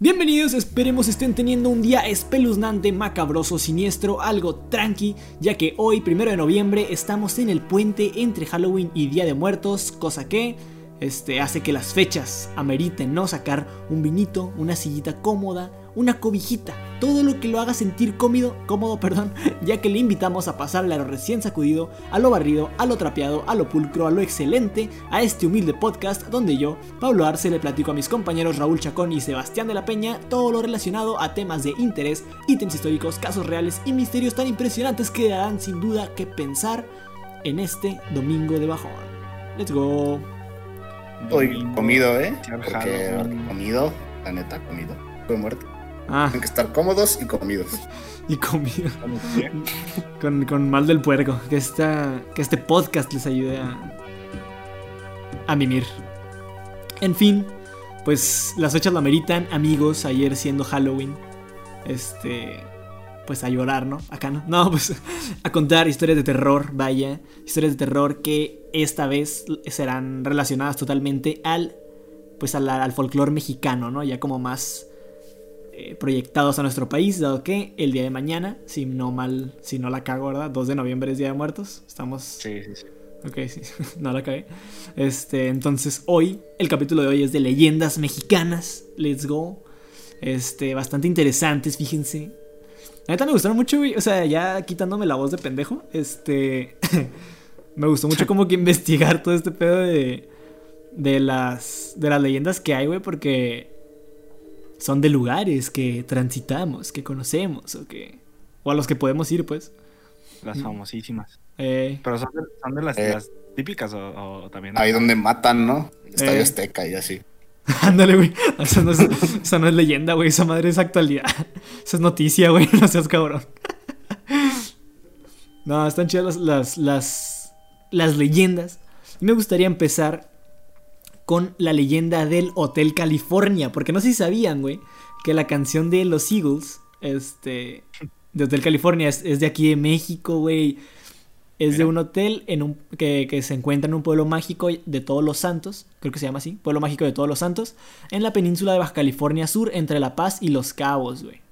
Bienvenidos, esperemos estén teniendo un día espeluznante, macabroso, siniestro, algo tranqui, ya que hoy, primero de noviembre, estamos en el puente entre Halloween y Día de Muertos, cosa que este, hace que las fechas ameriten, ¿no? Sacar un vinito, una sillita cómoda, una cobijita, todo lo que lo haga sentir cómodo, cómodo, perdón, ya que le invitamos a pasarle a lo recién sacudido, a lo barrido, a lo trapeado, a lo pulcro, a lo excelente, a este humilde podcast donde yo, Pablo Arce, le platico a mis compañeros Raúl Chacón y Sebastián de la Peña todo lo relacionado a temas de interés, ítems históricos, casos reales y misterios tan impresionantes que darán sin duda que pensar en este domingo de bajón. Let's go. Hoy comido, ¿eh? Porque comido, la neta, comido. Fue muerto. Ah, Tienen que estar cómodos y comidos. y comido. con, con mal del puerco. Que, esta, que este podcast les ayude a, a mimir. En fin, pues las fechas lo ameritan, amigos. Ayer siendo Halloween. Este. Pues a llorar, ¿no? Acá no. No, pues a contar historias de terror, vaya. Historias de terror que esta vez serán relacionadas totalmente al. Pues al, al folclore mexicano, ¿no? Ya como más eh, proyectados a nuestro país, dado que el día de mañana, si no mal, si no la cago, ¿verdad? 2 de noviembre es Día de Muertos. Estamos. Sí, sí, sí. Ok, sí, no la cagué. Este, entonces hoy, el capítulo de hoy es de leyendas mexicanas. Let's go. Este, bastante interesantes, fíjense. La neta me gustaron mucho, güey. O sea, ya quitándome la voz de pendejo. Este. me gustó mucho como que investigar todo este pedo de. De las. De las leyendas que hay, güey. Porque. Son de lugares que transitamos, que conocemos, o que. O a los que podemos ir, pues. Las famosísimas. Eh, Pero son de, son de las, Eh. las típicas o, o también. Ahí donde matan, ¿no? El Estadio Eh. Azteca y así. Ándale, güey. Esa no, es, esa no es leyenda, güey. Esa madre es actualidad. Esa es noticia, güey. No seas cabrón. No, están chidas las, las, las, las leyendas. Y me gustaría empezar con la leyenda del Hotel California. Porque no sé si sabían, güey, que la canción de los Eagles, este, de Hotel California, es, es de aquí de México, güey. Es de un hotel en un, que, que se encuentra en un pueblo mágico de Todos los Santos, creo que se llama así, Pueblo Mágico de Todos los Santos, en la península de Baja California Sur, entre La Paz y Los Cabos, güey.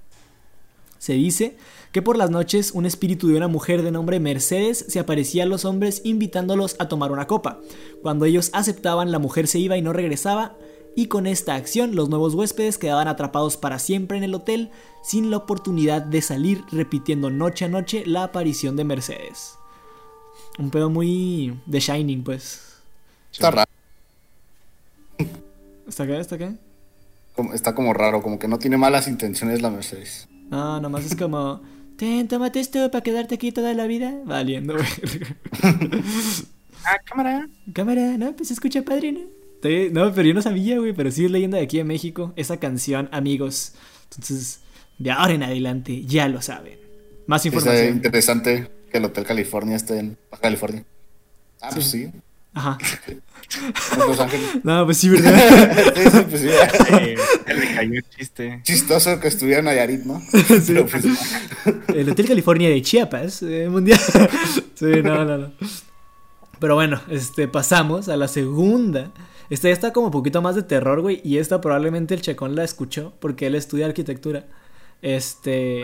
Se dice que por las noches un espíritu de una mujer de nombre Mercedes se aparecía a los hombres invitándolos a tomar una copa. Cuando ellos aceptaban, la mujer se iba y no regresaba, y con esta acción los nuevos huéspedes quedaban atrapados para siempre en el hotel sin la oportunidad de salir, repitiendo noche a noche la aparición de Mercedes. Un pedo muy de Shining, pues. Está raro. ¿Está acá? ¿Está acá? como- Está como raro, como que no tiene malas intenciones la Mercedes. No, nomás es como... Ten, tómate esto para quedarte aquí toda la vida. Valiendo, güey. Ah, cámara. Cámara, no, pues se escucha padre, ¿no? Sí, No, pero yo no sabía, güey, pero sí es leyenda de aquí de México. Esa canción, amigos. Entonces, de ahora en adelante, ya lo saben. Más Es información. interesante que el Hotel California esté en Baja California. Ah, pues sí. Ajá. en Los Ángeles. No, pues sí, ¿verdad? Sí, sí, pues sí. Eh, le cayó el chiste. Chistoso que estuviera en Nayarit, ¿no? Sí. Pero pues, El Hotel California de Chiapas, eh, mundial. Sí, no, no, no. Pero bueno, este, pasamos a la segunda. Esta ya está como un poquito más de terror, güey. Y esta probablemente el Checón la escuchó porque él estudia arquitectura. Este.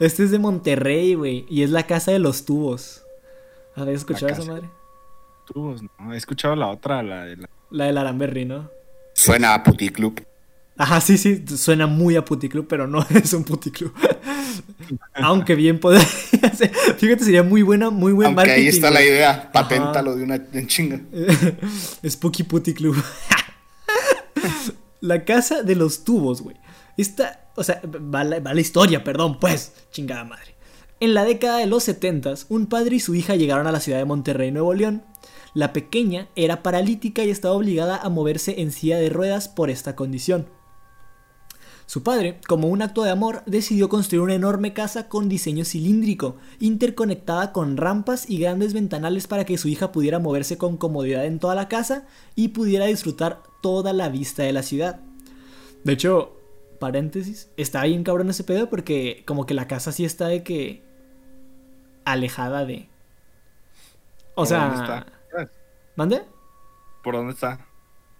Este es de Monterrey, güey. Y es la casa de los tubos. ¿Habéis escuchado esa madre? Tubos, no. He escuchado la otra, la de la. La del Aramberry, ¿no? suena a puticlub. Ajá, sí, sí, suena muy a puticlub, pero no es un puticlub. Aunque bien podría ser. Fíjate, sería muy buena, muy buen Aunque marketing. ahí está la idea, paténtalo de una en chinga. Spooky Putty Club. la casa de los tubos, güey. Esta, o sea, va la, va la historia, perdón, pues, chingada madre. En la década de los 70, un padre y su hija llegaron a la ciudad de Monterrey, Nuevo León. La pequeña era paralítica y estaba obligada a moverse en silla de ruedas por esta condición. Su padre, como un acto de amor, decidió construir una enorme casa con diseño cilíndrico, interconectada con rampas y grandes ventanales para que su hija pudiera moverse con comodidad en toda la casa y pudiera disfrutar toda la vista de la ciudad. De hecho, paréntesis, está bien cabrón ese pedo porque como que la casa sí está de que alejada de... O ¿Por sea... ¿Mande? ¿Por dónde está?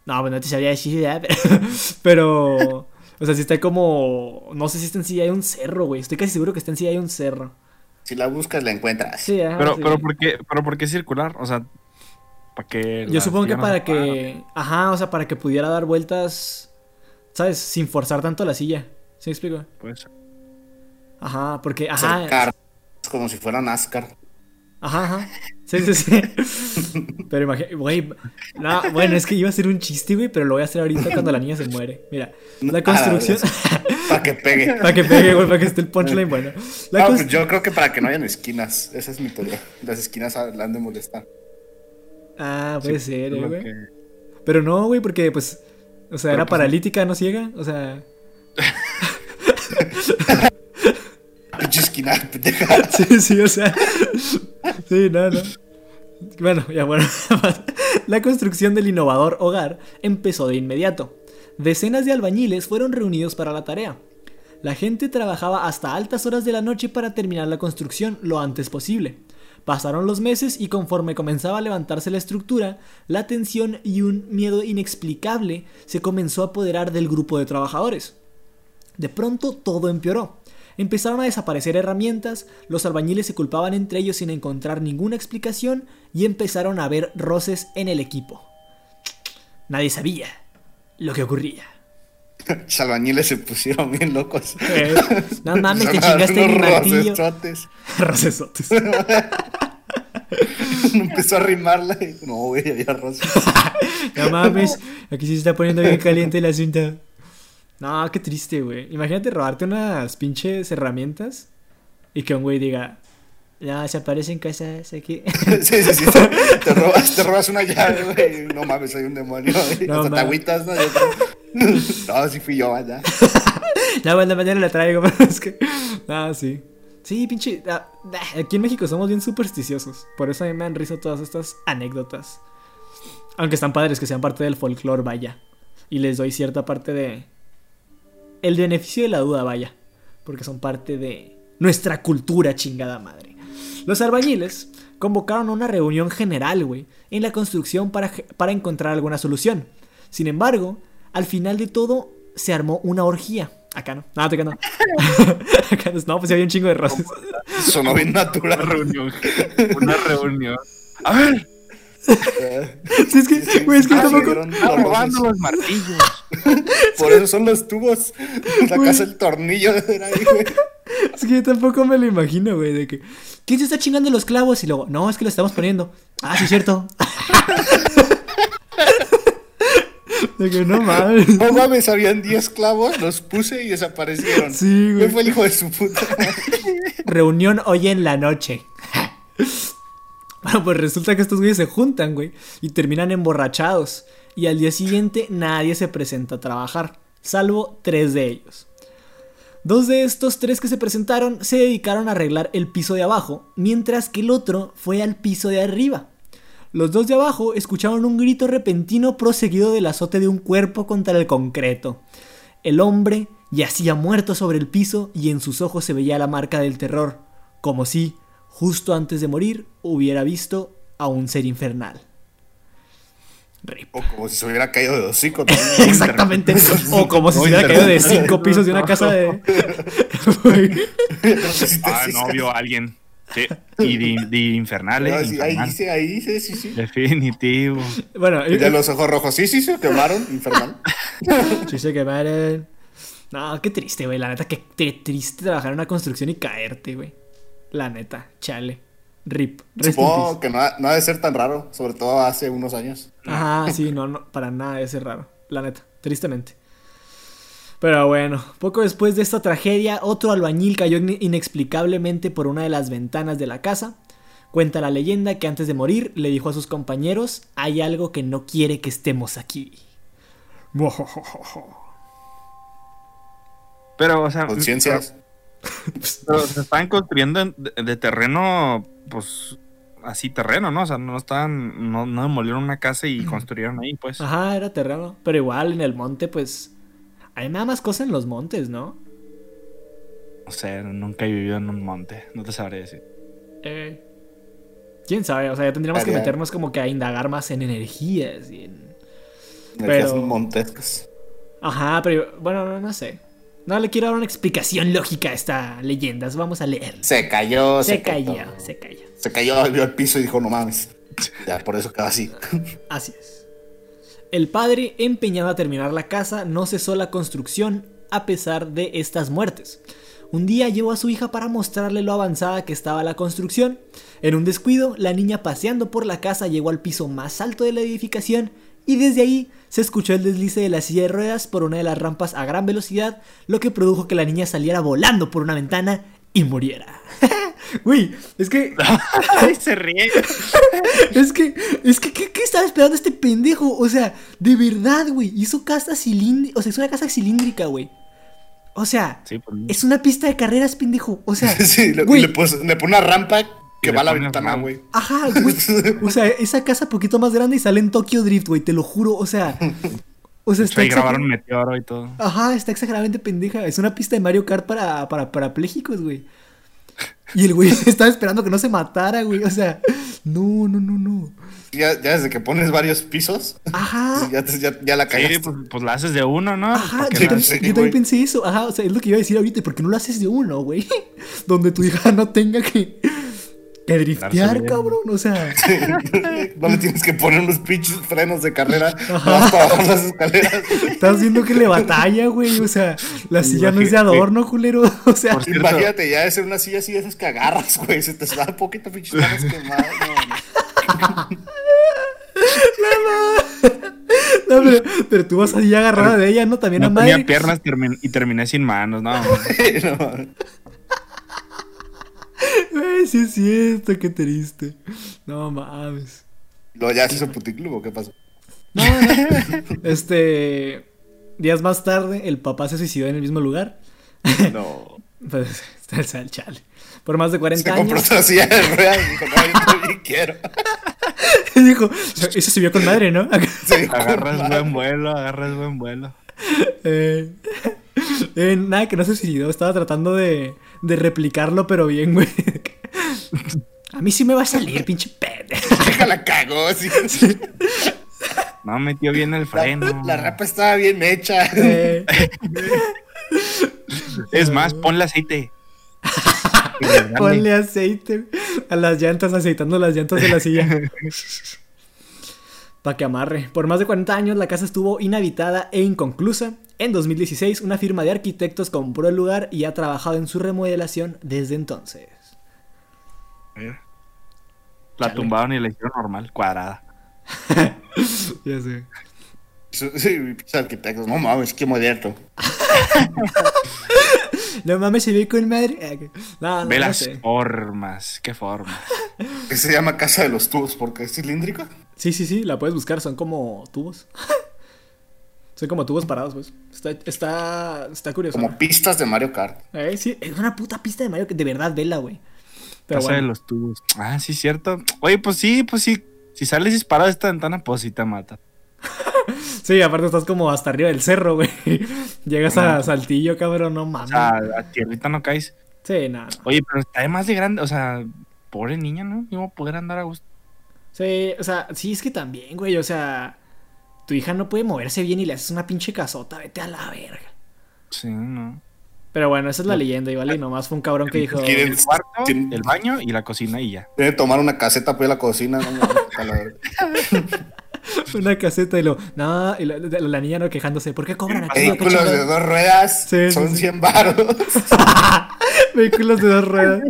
No, pues no te sabría decir, ¿verdad? pero. O sea, si está como. No sé si está en sí hay un cerro, güey. Estoy casi seguro que está en sí hay un cerro. Si la buscas, la encuentras. Sí, ajá, Pero, sí. pero ¿por qué, pero ¿por qué circular? O sea, para que. Yo supongo que para que. Ajá, o sea, para que pudiera dar vueltas. ¿Sabes? Sin forzar tanto la silla. ¿Sí me explico? Pues, Ajá, porque. Ajá. Acercar, como si fuera NASCAR. Ajá, ajá. Sí, sí, sí. Pero imagínate, güey. No, bueno, es que iba a ser un chiste, güey, pero lo voy a hacer ahorita cuando la niña se muere. Mira, la construcción. Para que pegue. para que pegue, güey, para que esté el punchline bueno. La No, cons- pues yo creo que para que no hayan esquinas. Esa es mi teoría. Las esquinas la han de molestar. Ah, puede ser, güey. que- Pero no, güey, porque pues. O sea, Pero, era pues, paralítica, no ciega. O sea. Sí, sí, o sea. Sí, no, no. Bueno, ya bueno. La construcción del innovador hogar empezó de inmediato. Decenas de albañiles fueron reunidos para la tarea. La gente trabajaba hasta altas horas de la noche para terminar la construcción lo antes posible. Pasaron los meses y conforme comenzaba a levantarse la estructura, la tensión y un miedo inexplicable se comenzó a apoderar del grupo de trabajadores. De pronto todo empeoró. Empezaron a desaparecer herramientas, los albañiles se culpaban entre ellos sin encontrar ninguna explicación y empezaron a haber roces en el equipo. Nadie sabía lo que ocurría. Los albañiles se pusieron bien locos. Eh, no mames, te chingaste mi martillo. rocesotes. Rocesotes. Empezó a rimarla y no, güey, había rosas. No mames, aquí sí se está poniendo bien caliente el asunto. No, qué triste, güey. Imagínate robarte unas pinches herramientas y que un güey diga, no, se aparecen cosas aquí. Sí, sí, sí. Te, te robas, te robas una llave, güey. No mames, soy un demonio. No Hasta te agüitas, ¿no? No, sí fui yo, allá. Ya, bueno, mañana la traigo, pero es que. Ah, sí. Sí, pinche. ah, aquí en México somos bien supersticiosos. Por eso a mí me han risa todas estas anécdotas. Aunque están padres que sean parte del folclore, vaya. Y les doy cierta parte de. El beneficio de la duda, vaya. Porque son parte de nuestra cultura, chingada madre. Los albañiles convocaron a una reunión general, güey, en la construcción para, para encontrar alguna solución. Sin embargo, al final de todo, se armó una orgía. Acá no. No, acá no. acá no. No, pues había un chingo de rosas. Sonó bien Una natural. reunión. Una reunión. A ver, Sí, es que, güey, es que Ah, tampoco. robando los martillos. Por eso son los tubos. Casa del tornillo era ahí, güey. Es que yo tampoco me lo imagino, güey. De que. ¿Quién se está chingando los clavos? Y luego, no, es que lo estamos poniendo. Ah, sí, cierto. de que no mames. No mames, habían 10 clavos, los puse y desaparecieron. Sí, güey. ¿Quién fue el hijo de su puta? Reunión hoy en la noche. Bueno, pues resulta que estos güeyes se juntan, güey, y terminan emborrachados. Y al día siguiente nadie se presenta a trabajar, salvo tres de ellos. Dos de estos tres que se presentaron se dedicaron a arreglar el piso de abajo, mientras que el otro fue al piso de arriba. Los dos de abajo escucharon un grito repentino proseguido del azote de un cuerpo contra el concreto. El hombre yacía muerto sobre el piso y en sus ojos se veía la marca del terror, como si, justo antes de morir, hubiera visto a un ser infernal. Rip. O como si se hubiera caído de hocico. también. Exactamente. O como si se hubiera caído de cinco pisos de una casa de. Ah, no, vio a alguien. Sí. Y de, de infernal, No, eh, sí, ahí dice, ahí dice, sí, sí. Definitivo. bueno, Y de los ojos rojos, sí, sí, se quemaron, infernal. Sí se quemaron. No, qué triste, güey. La neta, qué tri- triste trabajar en una construcción y caerte, güey. La neta, chale. Rip. Supongo que no ha, no ha de ser tan raro, sobre todo hace unos años. Ajá, sí, no, no, para nada es raro. La neta, tristemente. Pero bueno, poco después de esta tragedia, otro albañil cayó in- inexplicablemente por una de las ventanas de la casa. Cuenta la leyenda que antes de morir le dijo a sus compañeros, hay algo que no quiere que estemos aquí. Pero, o sea. Conciencias. Pero, pero se estaban construyendo en- de, de terreno, pues. Así terreno, ¿no? O sea, no estaban. No, no demolieron una casa y construyeron ahí, pues. Ajá, era terreno. Pero igual en el monte, pues. Hay nada más cosas en los montes, ¿no? No sé, nunca he vivido en un monte. No te sabré decir. Eh, ¿Quién sabe? O sea, ya tendríamos que meternos como que a indagar más en energías y en. Energías montescas. Ajá, pero bueno, no, no sé. No le quiero dar una explicación lógica a esta leyenda. Vamos a leerla. Se cayó, Se cayó, se cayó. Se cayó, vio al piso y dijo, no mames. Ya, por eso quedó así. Así es. El padre, empeñado a terminar la casa, no cesó la construcción a pesar de estas muertes. Un día llevó a su hija para mostrarle lo avanzada que estaba la construcción. En un descuido, la niña paseando por la casa llegó al piso más alto de la edificación y desde ahí se escuchó el deslice de la silla de ruedas por una de las rampas a gran velocidad, lo que produjo que la niña saliera volando por una ventana y muriera. Uy, es que. se ríe. es que. Es que. ¿qué, estaba esperando este pendejo? O sea, de verdad, güey. Hizo casa cilíndrica. O sea, es una casa cilíndrica, güey. O sea, pues, es una pista de carreras, pendejo. O sea, sí, le, le, pone una rampa que va a la ventana, güey. Ajá, güey. O sea, esa casa poquito más grande y sale en Tokyo Drift, güey. Te lo juro. O sea. O sea, está. grabaron meteoro y todo. Ajá, está exageradamente pendeja. Es una pista de Mario Kart para, para parapléjicos, güey. Y el güey estaba esperando que no se matara, güey. O sea, no, no, no, no. Ya, ya desde que pones varios pisos. Ajá. Ya, ya, la caes. pues, pues, la haces de uno, ¿no? Ajá, yo, también pensé eso. Ajá, o sea, es lo que iba a decir ahorita. ¿Por qué no lo haces de uno, güey? Donde tu hija no tenga que que driftear, cabrón, o sea. no le tienes que poner unos pinches frenos de carrera para bajar las escaleras. Estás viendo que le batalla, güey. O sea, la silla no es de adorno, culero. O sea, imagínate, ya es una silla así de esas que agarras, güey. Se te da un poquito pinches manos quemadas. No, no. pero, pero, tú vas ahí agarrada de ella, ¿no? También no a madre. Tenía piernas y terminé sin manos, no. no. Ay, sí es cierto, qué triste. No mames. ¿Lo ya se hizo puticlub o qué pasó? No, no. Este. Días más tarde, el papá se suicidó en el mismo lugar. No. pues está el chale. Por más de 40 se años. compró otra silla de ruedas y dijo, no, yo quiero. dijo, eso se vio con madre, ¿no? Sí, agarras buen vuelo, agarras buen vuelo. Eh, eh, nada, que no se suicidó. Estaba tratando de de replicarlo, pero bien, güey. A mí sí me va a salir, pinche pendejo. la cagó, sí. No, metió bien el freno. La, rapa estaba bien hecha. Eh. Es más, ponle aceite. ponle aceite a las llantas, aceitando las llantas de la silla. Para que amarre. Por más de 40 años la casa estuvo inhabitada e inconclusa. En 2016 una firma de arquitectos compró el lugar y ha trabajado en su remodelación desde entonces. La tumbaron y la hicieron normal, cuadrada. ya sé. Sí, arquitectos, no mames, qué moderno. no mames, se ve con madre. Ah, ve las formas, qué formas. ¿Qué se llama casa de los tubos? ¿Porque es cilíndrica? Sí, sí, sí, la puedes buscar, son como tubos. son como tubos parados, pues. Está, está, está curioso. Como pistas de Mario Kart. Eh, sí, es una puta pista de Mario que de verdad vela, güey. Pero Casa de los tubos. Ah, sí, cierto. Oye, pues sí, pues sí. Si sales disparado de esta ventana, pues sí te mata. sí, aparte estás como hasta arriba del cerro, güey. Llegas a Saltillo, cabrón, no mames. O sea, a tierrita no caes. Sí, nada. Oye, pero está de más de grande, o sea, pobre niña, ¿no? ¿Cómo poder andar a gusto? Sí, o sea, sí es que también, güey, o sea, tu hija no puede moverse bien y le haces una pinche casota, vete a la verga. Sí, no. Pero bueno, esa es la leyenda, igual, y nomás fue un cabrón que dijo... El cuarto, el baño y la cocina y ya. Tiene que tomar una caseta pues la cocina, no, Una caseta y lo. No, y la, niña no quejándose. ¿Por qué cobran aquí? Vehículos de dos ruedas son 100 baros. Vehículos de dos ruedas.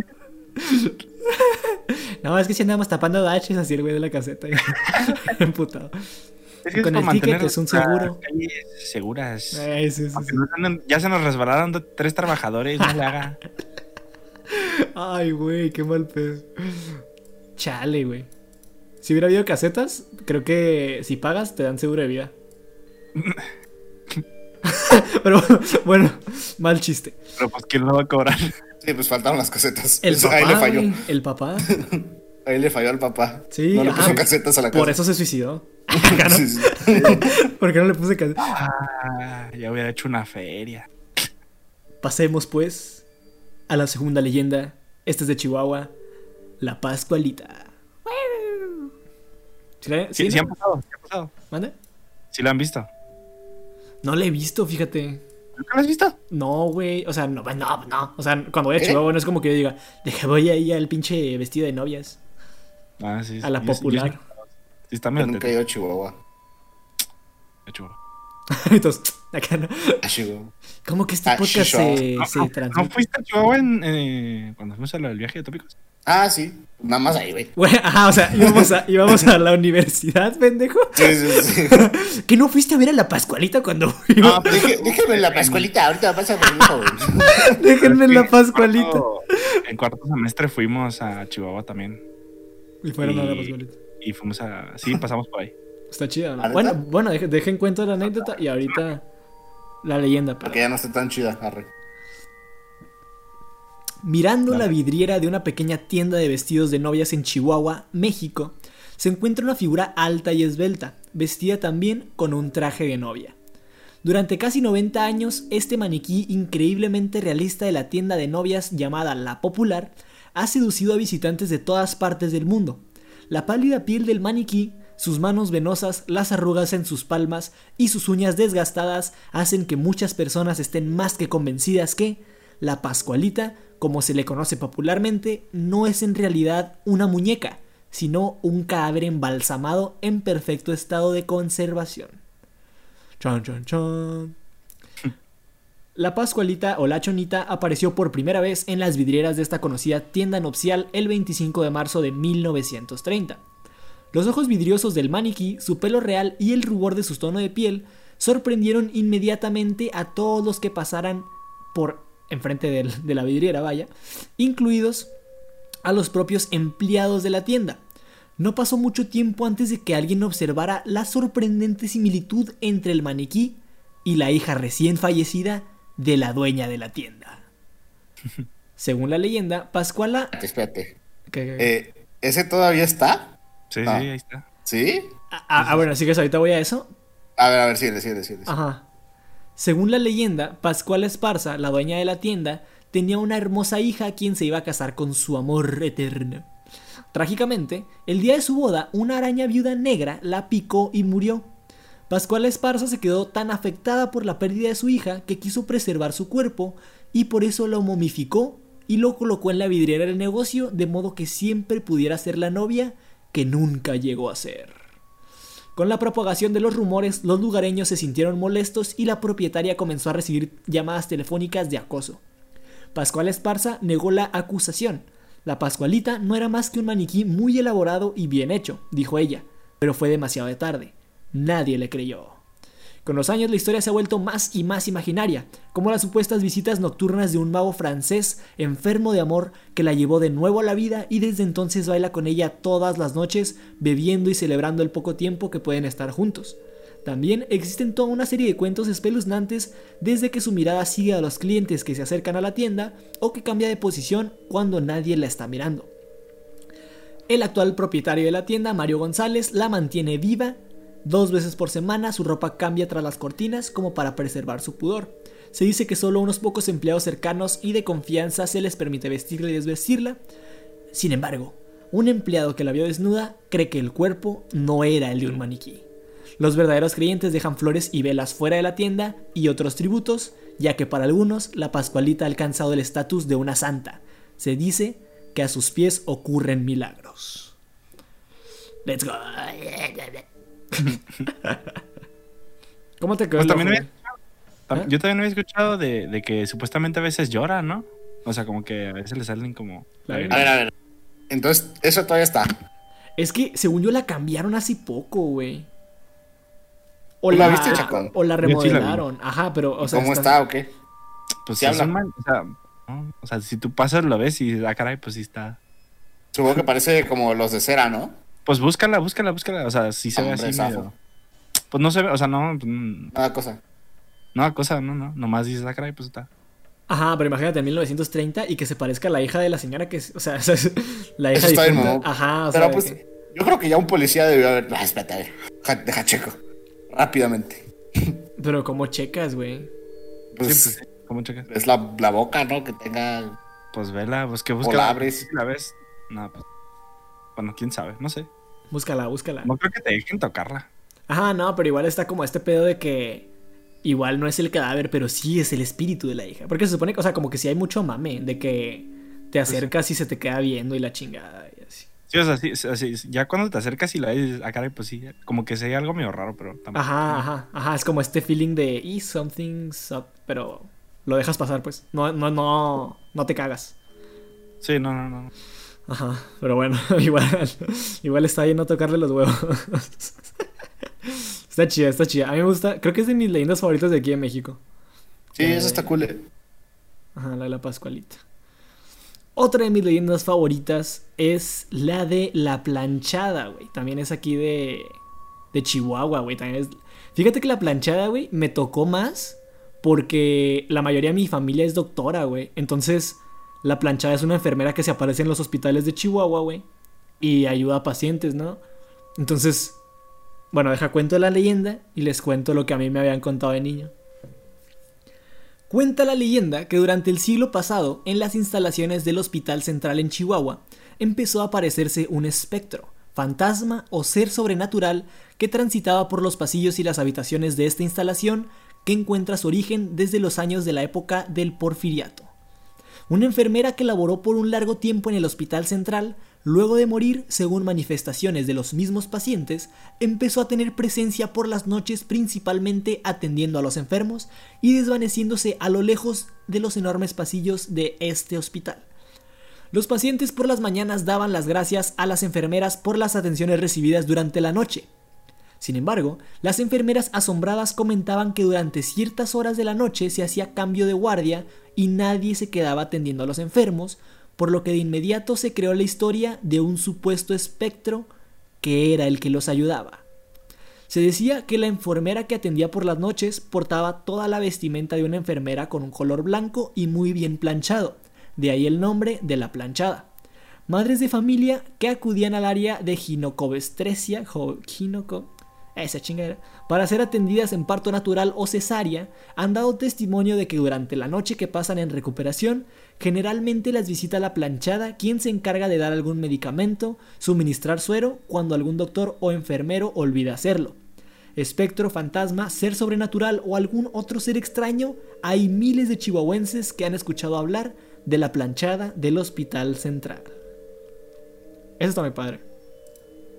no, es que si andamos tapando baches así el güey de la caseta. Emputado. Es Con el ticket es un seguro. Seguras. Eh, sí, sí, ya se nos resbalaron tres trabajadores, no le haga. Ay, güey, qué mal pedo. Chale, güey. Si hubiera habido casetas, creo que si pagas te dan seguro de vida. Pero bueno, mal chiste. Pero pues quién lo va a cobrar. Sí, pues faltaron las casetas. El papá, ahí le falló. El papá. ahí le falló al papá. Sí. No le puso casetas a la casa. Por eso se suicidó. ¿Por qué no le puse casetas? Ah, ya hubiera hecho una feria. Pasemos pues a la segunda leyenda. Esta es de Chihuahua. La Pascualita. ¿Sí, sí, sí, han pasado, sí han pasado. ¿Mande? ¿Sí la han visto? No la he visto, fíjate. ¿Nunca la has visto? No, güey. O sea, no, no, no. O sea, cuando voy a ¿Eh? Chihuahua no es como que yo diga, deja, voy ahí al pinche vestido de novias. Ah, sí. A la yo- yo- popular. Sí, está medio nunca he ido a Chihuahua. techo. Entonces, acá no. A Chihuahua. ¿Cómo que este Ah, podcast Chihuahua. se, ¿No, se no- transmite? ¿No fuiste a Chihuahua en, eh, cuando fuimos a lo del viaje de tópicos? Ah, sí. Nada más ahí, güey. Ajá, o sea, íbamos a, íbamos a la universidad, pendejo. Sí, sí, sí. ¿Que no fuiste a ver a la Pascualita cuando No, fuimos? deje- déjeme en la pascualita. Ahorita pasa por güey. Déjenme en la en Pascualita. cuarto- En cuarto semestre fuimos a Chihuahua también. Y fueron a la Pascualita. Y fuimos a. Sí, pasamos por ahí. Está chida, ¿no? ¿Ah, Bueno, bueno, dejen, dejen cuento la anécdota y ahorita la leyenda. pero- Porque ya no está tan chida, arre. Mirando la vidriera de una pequeña tienda de vestidos de novias en Chihuahua, México, se encuentra una figura alta y esbelta, vestida también con un traje de novia. Durante casi 90 años, este maniquí increíblemente realista de la tienda de novias llamada La Popular ha seducido a visitantes de todas partes del mundo. La pálida piel del maniquí, sus manos venosas, las arrugas en sus palmas y sus uñas desgastadas hacen que muchas personas estén más que convencidas que la Pascualita, como se le conoce popularmente, no es en realidad una muñeca, sino un cadáver embalsamado en perfecto estado de conservación. Chan, chan, chan. La Pascualita o la Chonita apareció por primera vez en las vidrieras de esta conocida tienda nupcial el 25 de marzo de 1930. Los ojos vidriosos del maniquí, su pelo real y el rubor de su tono de piel sorprendieron inmediatamente a todos los que pasaran por enfrente de la vidriera, vaya, incluidos a los propios empleados de la tienda. No pasó mucho tiempo antes de que alguien observara la sorprendente similitud entre el maniquí y la hija recién fallecida de la dueña de la tienda. Según la leyenda, Pascuala... Espérate, espérate. ¿Qué- qué- Eh, ¿Ese todavía está? Sí, Ah. sí, ahí está. ¿Sí? Ah, ah, bueno, así que ahorita voy a eso. A ver, a ver, síguele, síguele, síguele. Ajá. Según la leyenda, Pascuala Esparza, la dueña de la tienda, tenía una hermosa hija a quien se iba a casar con su amor eterno. Trágicamente, el día de su boda, una araña viuda negra la picó y murió. Pascuala Esparza se quedó tan afectada por la pérdida de su hija que quiso preservar su cuerpo y por eso lo momificó y lo colocó en la vidriera del negocio de modo que siempre pudiera ser la novia que nunca llegó a ser. Con la propagación de los rumores, los lugareños se sintieron molestos y la propietaria comenzó a recibir llamadas telefónicas de acoso. Pascual Esparza negó la acusación. La Pascualita no era más que un maniquí muy elaborado y bien hecho, dijo ella, pero fue demasiado tarde. Nadie le creyó. Con los años la historia se ha vuelto más y más imaginaria, como las supuestas visitas nocturnas de un mago francés enfermo de amor que la llevó de nuevo a la vida y desde entonces baila con ella todas las noches, bebiendo y celebrando el poco tiempo que pueden estar juntos. También existen toda una serie de cuentos espeluznantes desde que su mirada sigue a los clientes que se acercan a la tienda o que cambia de posición cuando nadie la está mirando. El actual propietario de la tienda, Mario González, la mantiene viva. Dos veces por semana su ropa cambia tras las cortinas como para preservar su pudor. Se dice que solo unos pocos empleados cercanos y de confianza se les permite vestirla y desvestirla. Sin embargo, un empleado que la vio desnuda cree que el cuerpo no era el de un maniquí. Los verdaderos creyentes dejan flores y velas fuera de la tienda y otros tributos, ya que para algunos la Pascualita ha alcanzado el estatus de una santa. Se dice que a sus pies ocurren milagros. Let's go. ¿Cómo te quedó Pues también había- ¿Eh? Yo también había escuchado de, de que supuestamente a veces llora, ¿no? O sea, como que a veces le salen como... Lágrimas. A ver, a ver. Entonces, eso todavía está. Es que según yo la cambiaron hace poco, güey. O ¿Tú la, la viste, Chacón? o la sí remodelaron. Ajá, pero, o sea. ¿Cómo está- está o qué? Pues Sí habla. son mal- o, sea, ¿no? O sea, si tú pasas lo ves y ah, caray, pues sí está... Supongo que parece como los de cera, ¿no? Pues búscala, búscala, búscala. O sea, sí se ve así medio... Pues no se ve, o sea, no... mm, Nada cosa. No, cosa, no, no. Nomás dices, ah, caray, pues está... Ajá, pero imagínate en 1930 y que se parezca a la hija de la señora que es. O sea, la hija Eso está bien. Ajá, o Pero sea. pues, que- yo creo que ya un policía debió haber. Ah, espérate, a ver. Deja, deja checo. Rápidamente. Pero como checas, güey. Pues, Sí, pues. ¿Cómo checas? es la, la boca, ¿no? Que tenga. Pues vela, pues que O busca. la abres. la ves. No, pues. Bueno, quién sabe, no sé. Búscala, búscala. No creo que te dejen tocarla. Ajá, no, pero igual está como este pedo de que igual no es el cadáver, pero sí es el espíritu de la hija. Porque se supone que, o sea, como que sí hay mucho mame de que te pues acercas y se te queda viendo y la chingada y así. Sí, o sea, sí, sí, ya cuando te acercas y la ves, ah, caray, pues sí, como que hay algo medio raro, pero también. Ajá, ajá, ajá, es como este feeling de, y something's up, pero lo dejas pasar, pues. No, no, no, no te cagas. Sí, no, no, no. Ajá, pero bueno, igual, igual está bien no tocarle los huevos. está chida, está chida. A mí me gusta, creo que es de mis leyendas favoritas de aquí en México. Sí, eso está cool. Eh. Ajá, la de la Pascualita. Otra de mis leyendas favoritas es la de la planchada, güey. También es aquí de, de Chihuahua, güey. También es... Fíjate que la planchada, güey, me tocó más porque la mayoría de mi familia es doctora, güey. Entonces, la planchada es una enfermera que se aparece en los hospitales de Chihuahua, güey. Y ayuda a pacientes, ¿no? Entonces, bueno, deja cuento la leyenda y les cuento lo que a mí me habían contado de niño. Cuenta la leyenda que durante el siglo pasado, en las instalaciones del Hospital Central en Chihuahua, empezó a aparecerse un espectro, fantasma o ser sobrenatural que transitaba por los pasillos y las habitaciones de esta instalación que encuentra su origen desde los años de la época del porfiriato. Una enfermera que laboró por un largo tiempo en el Hospital Central Luego de morir, según manifestaciones de los mismos pacientes, empezó a tener presencia por las noches principalmente atendiendo a los enfermos y desvaneciéndose a lo lejos de los enormes pasillos de este hospital. Los pacientes por las mañanas daban las gracias a las enfermeras por las atenciones recibidas durante la noche. Sin embargo, las enfermeras asombradas comentaban que durante ciertas horas de la noche se hacía cambio de guardia y nadie se quedaba atendiendo a los enfermos, por lo que de inmediato se creó la historia de un supuesto espectro que era el que los ayudaba. Se decía que la enfermera que atendía por las noches portaba toda la vestimenta de una enfermera con un color blanco y muy bien planchado, de ahí el nombre de la planchada. Madres de familia que acudían al área de ginocobestresia, gineco, esa chingadera, para ser atendidas en parto natural o cesárea, han dado testimonio de que durante la noche que pasan en recuperación, generalmente las visita la planchada, quien se encarga de dar algún medicamento, suministrar suero, cuando algún doctor o enfermero olvida hacerlo. Espectro, fantasma, ser sobrenatural o algún otro ser extraño, hay miles de chihuahuenses que han escuchado hablar de la planchada del Hospital Central. Eso está muy padre.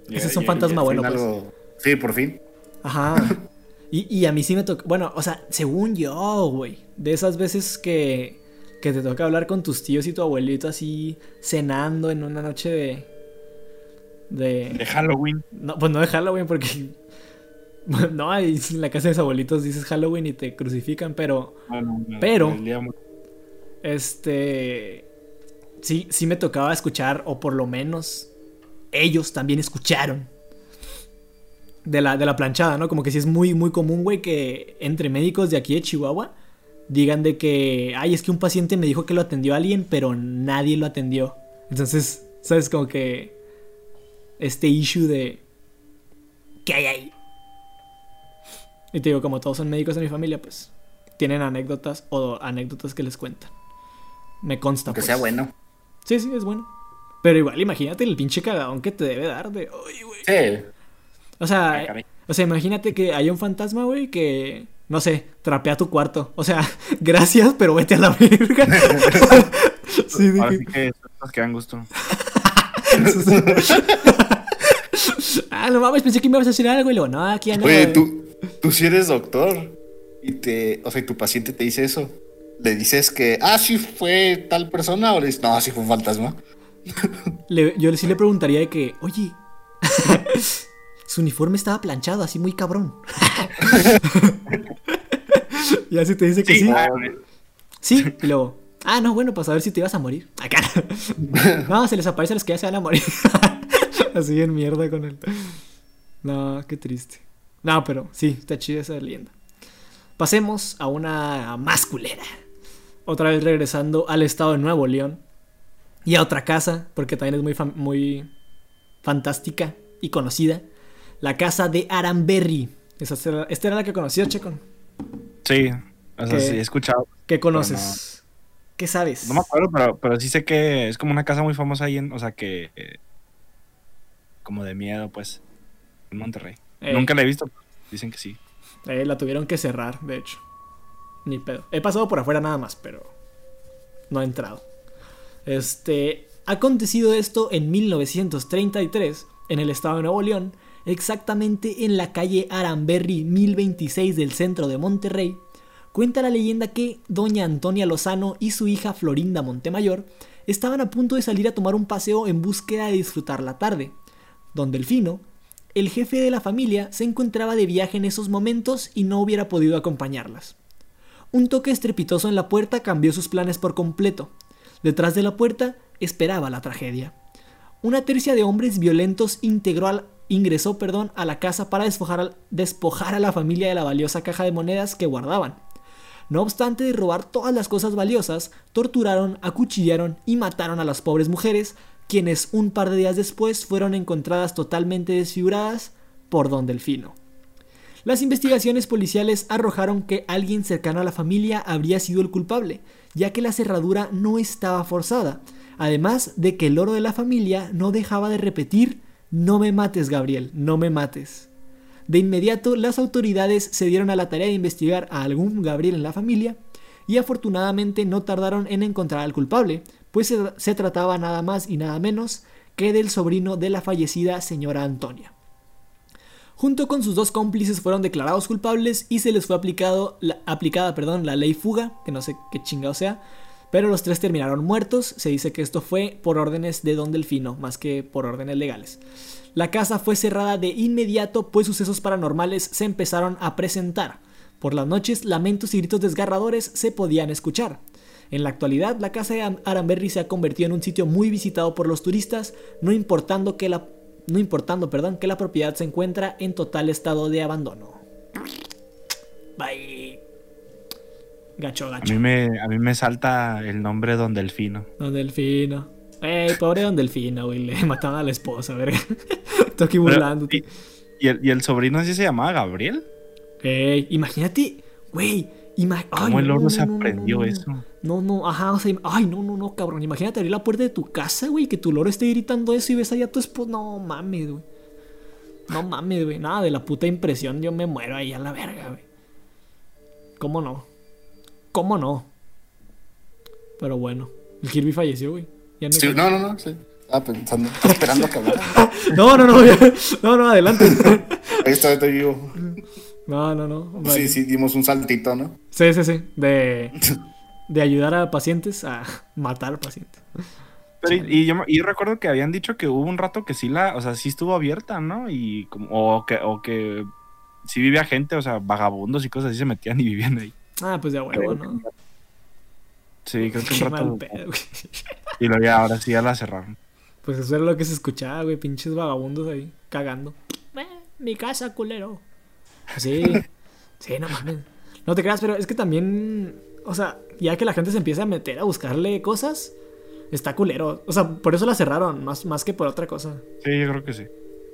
Ese es un fantasma bueno, pues. Sí, por fin. Ajá. Y, a mí sí me toca. Bueno, o sea, según yo, güey. De esas veces que, que te toca hablar con tus tíos y tu abuelito así cenando en una noche de. De, de Halloween. No, pues no de Halloween porque. No, en la casa de los abuelitos dices Halloween y te crucifican, pero. pero. Este. Sí, sí me tocaba escuchar, o por lo menos ellos también escucharon de la, de la planchada, ¿no? Como que sí es muy, muy común, güey, que entre médicos de aquí de Chihuahua digan de que, ay, es que un paciente me dijo que lo atendió a alguien, pero nadie lo atendió. Entonces, ¿sabes? Como que este issue de... ¿Qué hay ahí? Y te digo, como todos son médicos de mi familia, pues tienen anécdotas o anécdotas que les cuentan. Me consta. Que sea pues. bueno. Sí, sí, es bueno. Pero igual, imagínate el pinche cagadón que te debe dar de, oye, güey. Sí. O sea, ah, o sea, imagínate que hay un fantasma, güey, que no sé, trapea tu cuarto. O sea, gracias, pero vete a la verga. sí, Ahora sí que nos quedan gusto. ah, no mames, pensé que me ibas a decir algo y luego, no, aquí ya no. Oye, tú, tú sí eres doctor y te, o sea, tu paciente te dice eso. Le dices que, ah, sí fue tal persona o le dices, no, sí fue un fantasma. yo sí le preguntaría de que, oye, su uniforme estaba planchado, así muy cabrón. y así te dice que sí. Sí, y luego, ah, no, bueno, pues a ver si te ibas a morir. Acá. no, se les aparece a los que ya se van a morir. así en mierda con él. No, qué triste. No, pero sí, está chida esa leyenda. Pasemos a una más culera. Otra vez regresando al estado de Nuevo León. Y a otra casa, porque también es muy, muy fantástica y conocida. La casa de Aranberry. Esta era, la que conocías, Checo. Sí, o sea, sí, he escuchado. ¿Qué conoces? ¿Qué sabes? No me acuerdo, pero, sí sé que es como una casa muy famosa ahí en, o sea, que... como de miedo, pues, en Monterrey. Eh. Nunca la he visto, Dicen que sí. Eh, la tuvieron que cerrar, de hecho. Ni pedo. He pasado por afuera nada más, pero no he entrado. Este, ha acontecido esto en 1933 en el estado de Nuevo León, exactamente en la calle Aramberry 1026 del centro de Monterrey. Cuenta la leyenda que doña Antonia Lozano y su hija Florinda Montemayor estaban a punto de salir a tomar un paseo en búsqueda de disfrutar la tarde. Don Delfino, el jefe de la familia, se encontraba de viaje en esos momentos y no hubiera podido acompañarlas. Un toque estrepitoso en la puerta cambió sus planes por completo. Detrás de la puerta esperaba la tragedia. Una tercia de hombres violentos integró al- ingresó perdón, a la casa para despojar, despojar a la familia de la valiosa caja de monedas que guardaban. No obstante de robar todas las cosas valiosas, torturaron, acuchillaron y mataron a las pobres mujeres, quienes un par de días después fueron encontradas totalmente desfiguradas por Don Delfino. Las investigaciones policiales arrojaron que alguien cercano a la familia habría sido el culpable, ya que la cerradura no estaba forzada, además de que el oro de la familia no dejaba de repetir, no me mates Gabriel, no me mates. De inmediato las autoridades se dieron a la tarea de investigar a algún Gabriel en la familia y afortunadamente no tardaron en encontrar al culpable, pues se, se trataba nada más y nada menos que del sobrino de la fallecida señora Antonia. Junto con sus dos cómplices fueron declarados culpables y se les fue aplicado, la, aplicada la ley fuga, que no sé qué chingado sea, pero los tres terminaron muertos. Se dice que esto fue por órdenes de Don Delfino, más que por órdenes legales. La casa fue cerrada de inmediato, pues sucesos paranormales se empezaron a presentar. Por las noches, lamentos y gritos desgarradores se podían escuchar. En la actualidad, la casa de Aramberry se ha convertido en un sitio muy visitado por los turistas, no importando que la no importando, perdón, que la propiedad se encuentra en total estado de abandono. Bye. Gacho, A gacho. mí me, a mí me salta el nombre Don Delfino. Don Delfino. Ey, pobre Don Delfino, güey. Le mataron a la esposa, verga. Estoy aquí burlándote. y, y el, y el sobrino así se llamaba Gabriel. Ey, imagínate, güey. ima- ¿Cómo ay, el no, oro no, se no, aprendió no, eso? No, no, ajá, o sea, ay, no, no, no, cabrón. Imagínate abrir la puerta de tu casa, güey, que tu loro esté gritando eso y ves allá a tu esposa. No mames, güey. No mames, güey. Nada de la puta impresión, yo me muero ahí a la verga, güey. ¿Cómo no? ¿Cómo no? Pero bueno, el Kirby falleció, güey. Ya no, Sí, no, no, no, sí. Estaba pensando, esperando a que hablara. no, no, no, no, no, adelante. Ahí está, estoy vivo. No, no, no. vale. Sí, sí, dimos un saltito, ¿no? Sí, sí, sí. De, de ayudar a pacientes a matar pacientes. Pero y, y yo, me- y yo recuerdo que habían dicho que hubo un rato que sí la, o sea, sí estuvo abierta, ¿no? Y como, o que, o que sí vivía gente, o sea, vagabundos y cosas así se metían y vivían ahí. Ah, pues de huevo, ¿no? Sí, creo que Qué un mal rato. pedo, güey. Y luego ya, ahora sí ya la cerraron. Pues eso era lo que se escuchaba, güey. Pinches vagabundos ahí, cagando. Eh, mi casa, culero. Sí, sí, no mames. No te creas, pero es que también, o sea, ya que la gente se empieza a meter a buscarle cosas, está culero. O sea, por eso la cerraron, más, más que por otra cosa. Sí, yo creo que sí.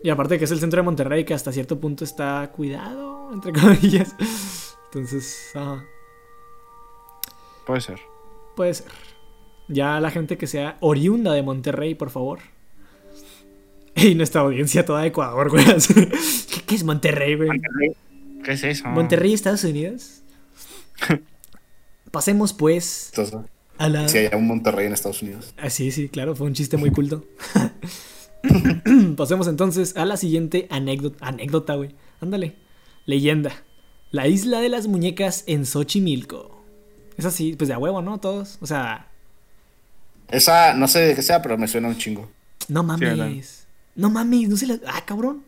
Y aparte que es el centro de Monterrey, que hasta cierto punto está cuidado, entre comillas. Entonces, ajá, Puede ser. puede ser. Ya la gente que sea oriunda de Monterrey, por favor. Y nuestra audiencia toda de Ecuador, güey. ¿Qué, qué es Monterrey, güey? ¿Qué es eso? Monterrey, Estados Unidos. Pasemos pues Entonces, a la... si hay un Monterrey en Estados Unidos. Ah, sí, sí, claro, fue un chiste muy culto. Pasemos entonces a la siguiente anécdota, anécdota, güey. Ándale. Leyenda. La isla de las muñecas en Xochimilco. Es así, pues de a huevo, ¿no? Todos. O sea, Esa, no sé de qué sea, pero me suena un chingo. no mames. no mames, no se la... Ah, cabrón.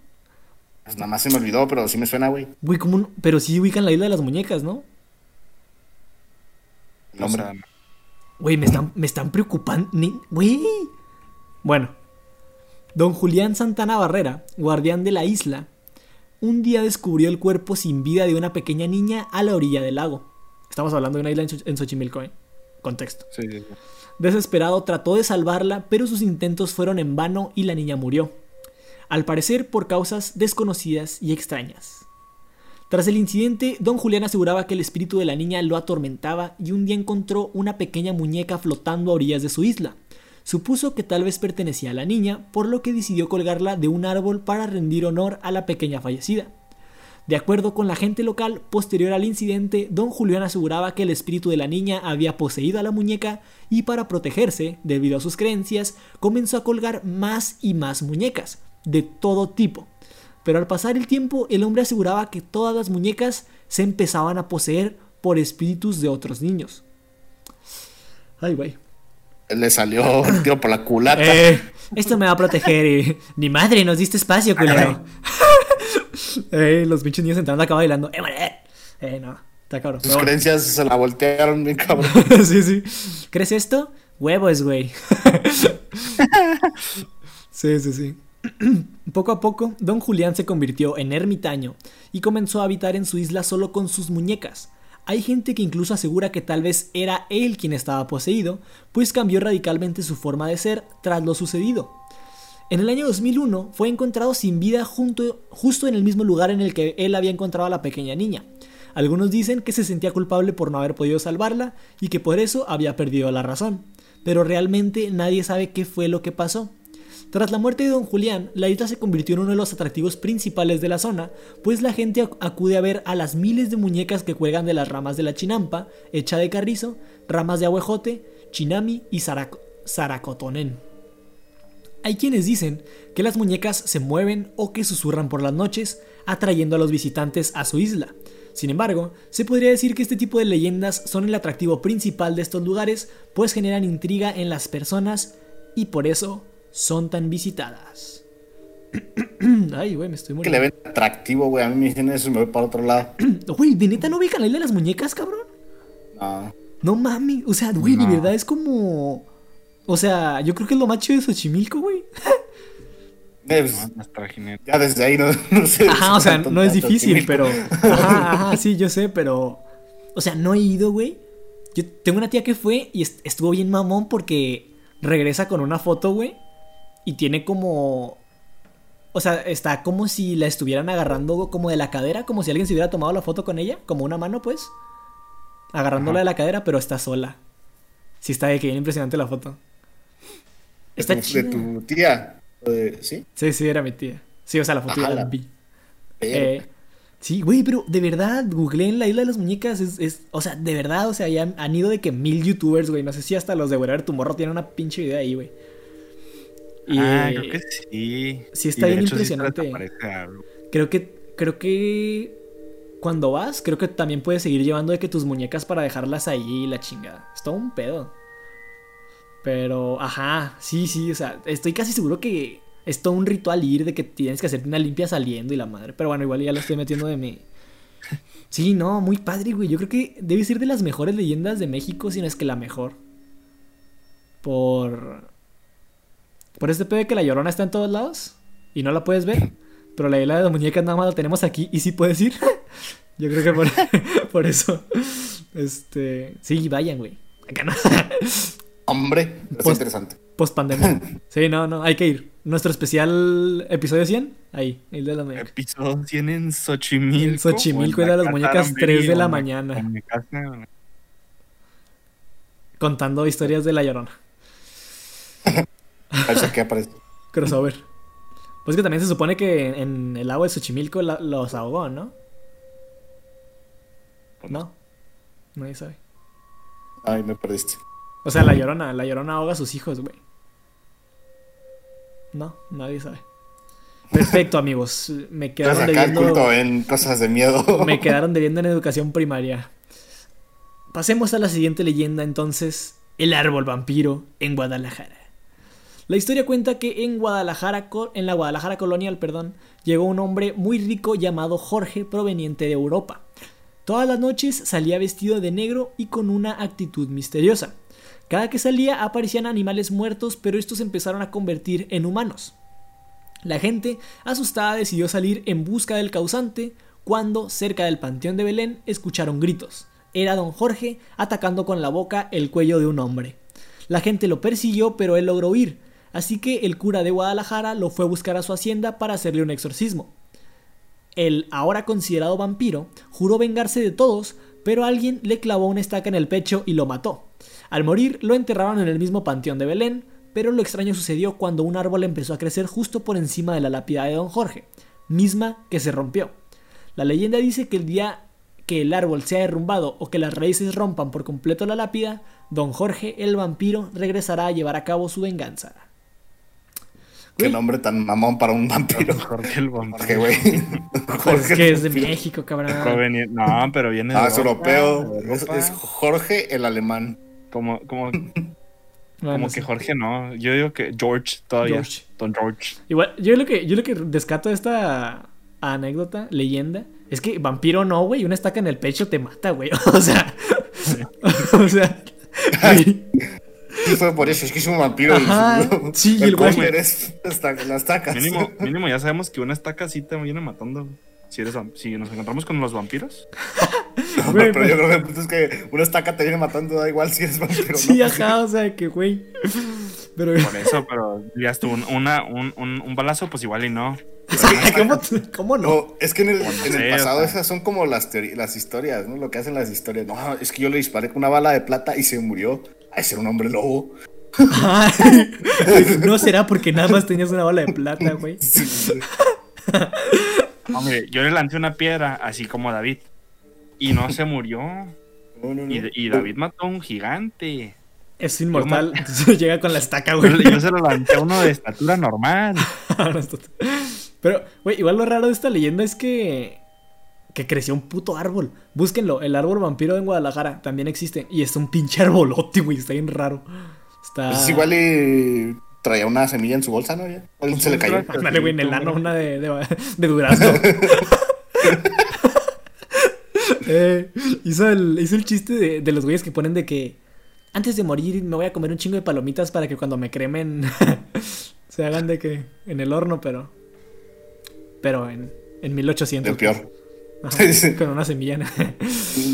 Pues nada más se me olvidó, pero sí me suena, güey. Güey, como un... Pero sí ubican la isla de las muñecas, ¿no? El O nombre. sea, Güey, me están, me están preocupando. Güey. Bueno. Don Julián Santana Barrera, guardián de la isla, un día descubrió el cuerpo sin vida de una pequeña niña a la orilla del lago. Estamos hablando de una isla en, Xoch- en Xochimilco, ¿eh? Contexto. sí, sí, sí. Desesperado trató de salvarla, pero sus intentos fueron en vano y la niña murió. Al parecer por causas desconocidas y extrañas. Tras el incidente, don Julián aseguraba que el espíritu de la niña lo atormentaba y un día encontró una pequeña muñeca flotando a orillas de su isla. Supuso que tal vez pertenecía a la niña, por lo que decidió colgarla de un árbol para rendir honor a la pequeña fallecida. De acuerdo con la gente local, posterior al incidente, don Julián aseguraba que el espíritu de la niña había poseído a la muñeca y para protegerse, debido a sus creencias, comenzó a colgar más y más muñecas, de todo tipo. Pero al pasar el tiempo, el hombre aseguraba que todas las muñecas se empezaban a poseer por espíritus de otros niños. Ay, güey. Le salió el tiro por la culata. Eh, esto me va a proteger y... Ni madre, nos diste espacio, culero. eh, los pinches niños entrando acá bailando. Eh. Eh, no. Está cabrón. Sus bueno. creencias se la voltearon bien cabrón. sí, sí. ¿Crees esto? Huevos, güey. sí, sí, sí. Poco a poco, don Julián se convirtió en ermitaño y comenzó a habitar en su isla solo con sus muñecas. Hay gente que incluso asegura que tal vez era él quien estaba poseído, pues cambió radicalmente su forma de ser tras lo sucedido. En el año 2001 fue encontrado sin vida junto, justo en el mismo lugar en el que él había encontrado a la pequeña niña. Algunos dicen que se sentía culpable por no haber podido salvarla y que por eso había perdido la razón, pero realmente nadie sabe qué fue lo que pasó. Tras la muerte de don Julián, la isla se convirtió en uno de los atractivos principales de la zona, pues la gente ac- acude a ver a las miles de muñecas que cuelgan de las ramas de la chinampa, hecha de carrizo, ramas de aguejote, chinami y zarac- zaracotonén. Hay quienes dicen que las muñecas se mueven o que susurran por las noches, atrayendo a los visitantes a su isla. Sin embargo, se podría decir que este tipo de leyendas son el atractivo principal de estos lugares, pues generan intriga en las personas y por eso son tan visitadas. Ay, güey, me estoy Que le muriendo. ven atractivo, güey. A mí me dicen eso y me voy para otro lado. Güey, ¿de neta no ubican la isla de las muñecas, cabrón? No. No mames, o sea, güey, de No. verdad es como... O sea, yo creo que es lo más chido de Xochimilco, güey. Eh, pues, ya desde ahí no, no sé. Ajá, o sea, no es difícil, pero. Ajá, ajá, sí, yo sé, pero. O sea, no he ido, güey. Yo tengo una tía que fue y est- estuvo bien mamón porque regresa con una foto, güey. Y tiene como. O sea, está como si la estuvieran agarrando como de la cadera, como si alguien se hubiera tomado la foto con ella, como una mano, pues. Agarrándola Ajá. de la cadera, pero está sola. Sí, está de que bien impresionante la foto. De Está tu-. De tu tía. De- ¿Sí? Sí, sí, era mi tía. Sí, o sea, la foto ya Ajá, la la- vi. Eh, sí, güey, pero de verdad, googleé en la isla de las muñecas. Es, es- o sea, de verdad, o sea, ya han, han ido de que mil youtubers, güey. No sé si hasta los de Wherever Tomorrow tienen una pinche idea ahí, güey. Y, Ah, creo que sí. sí está bien hecho impresionante. creo que, creo que cuando vas, creo que también puedes seguir llevando de que tus muñecas para dejarlas ahí y la chingada. Es todo un pedo. Pero, ajá, sí, sí, o sea, estoy casi seguro que es todo un ritual ir de que tienes que hacerte una limpia saliendo y la madre. Pero bueno, igual ya lo estoy metiendo de mi. Sí, no, muy padre, güey. Yo creo que debe ser de las mejores leyendas de México, si no es que la mejor. Por. Por este pedo de que la llorona está en todos lados y no la puedes ver. Pero la isla de las muñecas nada más la tenemos aquí y sí puedes ir. Yo creo que por, por eso. Este. Sí, vayan, güey. Acá no. Hombre, es Pues- interesante. Post pandemia. Sí, no, no, hay que ir. Nuestro especial episodio 100, ahí, Isla de las Muñecas. Episodio 100 en Xochimilco. En Xochimilco, era las la muñecas Casa 3 de la mañana. en mi casa. Contando historias de la llorona. Parece que aparece. Crossover. Pues que también se supone que en el agua de Xochimilco la- los ahogó, ¿no? No. Nadie sabe. Ay, me perdiste. O sea, la llorona, la llorona ahoga a sus hijos, güey. No, nadie sabe. Perfecto, amigos. Me quedaron culto debiendo. en cosas de miedo. Me quedaron debiendo en educación primaria. Pasemos a la siguiente leyenda entonces. El árbol vampiro en Guadalajara. La historia cuenta que en Guadalajara, en la Guadalajara colonial, perdón, llegó un hombre muy rico llamado Jorge proveniente de Europa. Todas las noches salía vestido de negro y con una actitud misteriosa. Cada que salía aparecían animales muertos, pero estos empezaron a convertir en humanos. La gente, asustada, decidió salir en busca del causante cuando, cerca del Panteón de Belén, escucharon gritos. Era don Jorge atacando con la boca el cuello de un hombre. La gente lo persiguió, pero él logró huir, así que el cura de Guadalajara lo fue a buscar a su hacienda para hacerle un exorcismo. El ahora considerado vampiro juró vengarse de todos, pero alguien le clavó una estaca en el pecho y lo mató. Al morir, lo enterraron en el mismo panteón de Belén, pero lo extraño sucedió cuando un árbol empezó a crecer justo por encima de la lápida de don Jorge, misma que se rompió. La leyenda dice que el día que el árbol sea derrumbado o que las raíces rompan por completo la lápida, don Jorge el vampiro regresará a llevar a cabo su venganza. Qué nombre tan mamón para un vampiro. Jorge el vampiro. Jorge, güey. Pues Jorge es que es de. México, cabrón. No, pero viene de Ah, es Europa, europeo. de Es, Europa. es Jorge el alemán. Como, como, como que. Jorge no. Yo digo que George todavía. George. Don George. Igual, yo lo que, yo lo que descato de esta anécdota, leyenda, es que vampiro no, güey, una estaca en el pecho te mata, güey. O sea, o sea, Sí, fue por eso. Es que es un vampiro. Ajá, el, sí, y el el güey- es esta- las tacas. Mínimo, mínimo ya sabemos que una estaca sí te viene matando. güey. Si, eres, si nos encontramos con los vampiros. No, Güey, pero pues- yo creo que el punto es que una estaca te viene matando, da igual si eres vampiro o sí, no. ajá, o sea, que güey. Pero, Por eso, pero ya estuvo un, una, un, un, un balazo, pues igual y no. ¿cómo, cómo no? No, es que en el, Pues no en el sé, pasado o sea. esas son como las, las historias, ¿no? Lo que hacen las historias. No, es que yo le disparé con una bala de plata y se murió. Ay, ser un hombre lobo. Ay, no será porque nada más tenías una bala de plata, güey. Sí, sí. Hombre, yo le lancé una piedra, así como David. Y no se murió. No, no, no. Y, y David mató a un gigante. Es inmortal, llega con la estaca, güey. Yo, yo se lo lancé a uno de estatura normal. Pero, güey, igual lo raro de esta leyenda es que. Que creció un puto árbol. Búsquenlo, el árbol vampiro en Guadalajara también existe. Y es un pinche arbolote, güey, está bien raro. Está. Pues igual y traía una semilla en su bolsa, ¿no? Ya. Igual se le cayó. Ándale, güey, en el ano, una de, de, de durazno. Eh, hizo, el, hizo el chiste de, de los güeyes que ponen de que antes de morir me voy a comer un chingo de palomitas para que cuando me cremen se hagan de que en el horno, pero. Pero en, en 1800. El peor. Ajá, con una semilla.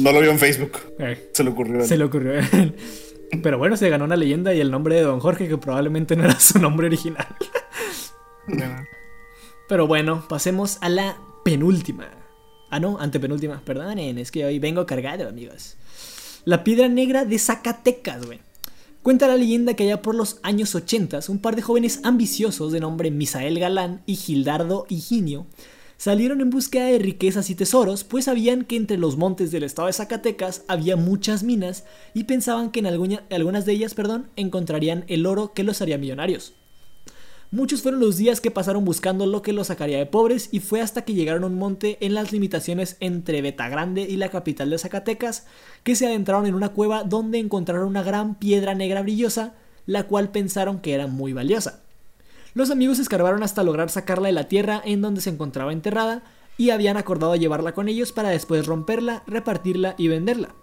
No lo vio en Facebook. Eh, Se le ocurrió. se le ocurrió. Pero bueno, se ganó una leyenda y el nombre de Don Jorge, que probablemente no era su nombre original. Pero bueno, pasemos a la penúltima. Ah, no, antepenúltima. Perdonen, es que hoy vengo cargado, amigos. La piedra negra de Zacatecas, güey. Cuenta la leyenda que allá por los años 80, un par de jóvenes ambiciosos de nombre Misael Galán y Gildardo Higinio salieron en búsqueda de riquezas y tesoros, pues sabían que entre los montes del estado de Zacatecas había muchas minas y pensaban que en alguna- algunas de ellas perdón, encontrarían el oro que los haría millonarios. Muchos fueron los días que pasaron buscando lo que los sacaría de pobres y fue hasta que llegaron a un monte en las limitaciones entre Betagrande y la capital de Zacatecas que se adentraron en una cueva donde encontraron una gran piedra negra brillosa, la cual pensaron que era muy valiosa. Los amigos escarbaron hasta lograr sacarla de la tierra en donde se encontraba enterrada y habían acordado llevarla con ellos para después romperla, repartirla y venderla.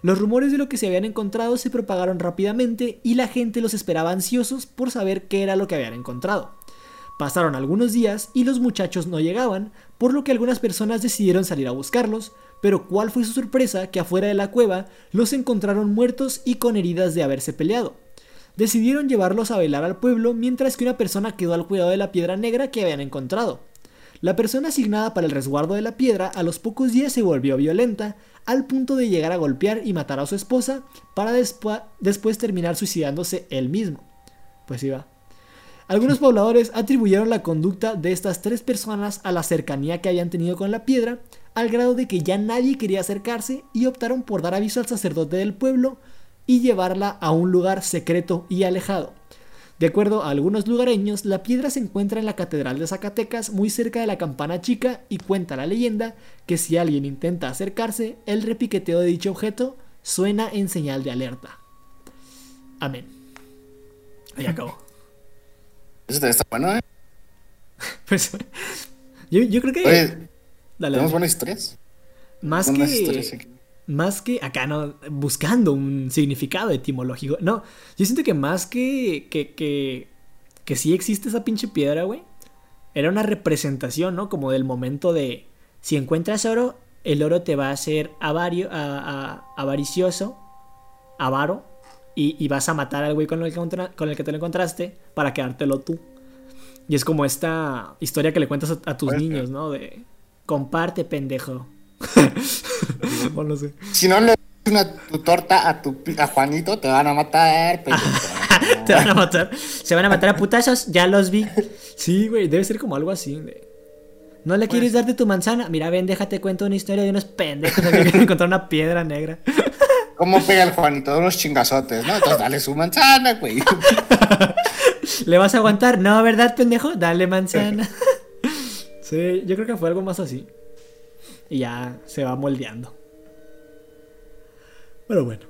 Los rumores de lo que se habían encontrado se propagaron rápidamente y la gente los esperaba ansiosos por saber qué era lo que habían encontrado. Pasaron algunos días y los muchachos no llegaban, por lo que algunas personas decidieron salir a buscarlos, pero cuál fue su sorpresa que afuera de la cueva los encontraron muertos y con heridas de haberse peleado. Decidieron llevarlos a velar al pueblo mientras que una persona quedó al cuidado de la piedra negra que habían encontrado. La persona asignada para el resguardo de la piedra a los pocos días se volvió violenta, al punto de llegar a golpear y matar a su esposa, para despu- después terminar suicidándose él mismo. Pues iba. Algunos pobladores atribuyeron la conducta de estas tres personas a la cercanía que habían tenido con la piedra, al grado de que ya nadie quería acercarse y optaron por dar aviso al sacerdote del pueblo y llevarla a un lugar secreto y alejado. De acuerdo a algunos lugareños, la piedra se encuentra en la Catedral de Zacatecas, muy cerca de la Campana Chica, y cuenta la leyenda que si alguien intenta acercarse, el repiqueteo de dicho objeto suena en señal de alerta. Amén. Ahí acabó. Eso también está bueno, ¿eh? Pues, yo, yo creo que... Oye, Dale, ¿tenemos dale. buenas historias? Más que... historias aquí. Más que acá, no, buscando un significado etimológico. No, yo siento que más que, que, que, que sí existe esa pinche piedra, güey. Era una representación, ¿no? Como del momento de, si encuentras oro, el oro te va a hacer avario, a- a- avaricioso, avaro, y, y vas a matar al güey con el, que con el que te lo encontraste para quedártelo tú. Y es como esta historia que le cuentas a, a tus niños, ¿no? De, comparte, pendejo. o no sé. Si no le das una, tu torta a, tu, a Juanito, te van a matar. Te van a matar. Se van a matar a putazos, ya los vi. Sí, güey, debe ser como algo así. de- ¿No le quieres dar de tu manzana? Mira, ven, déjate cuento una historia de unos pendejos que encontrar una piedra negra. ¿Cómo pega el Juanito? Unos chingazotes, ¿no? Entonces dale su manzana, güey. ¿Le vas a aguantar? No, ¿verdad, pendejo? Dale manzana. sí, yo creo que fue algo más así. Y ya se va moldeando. Pero bueno.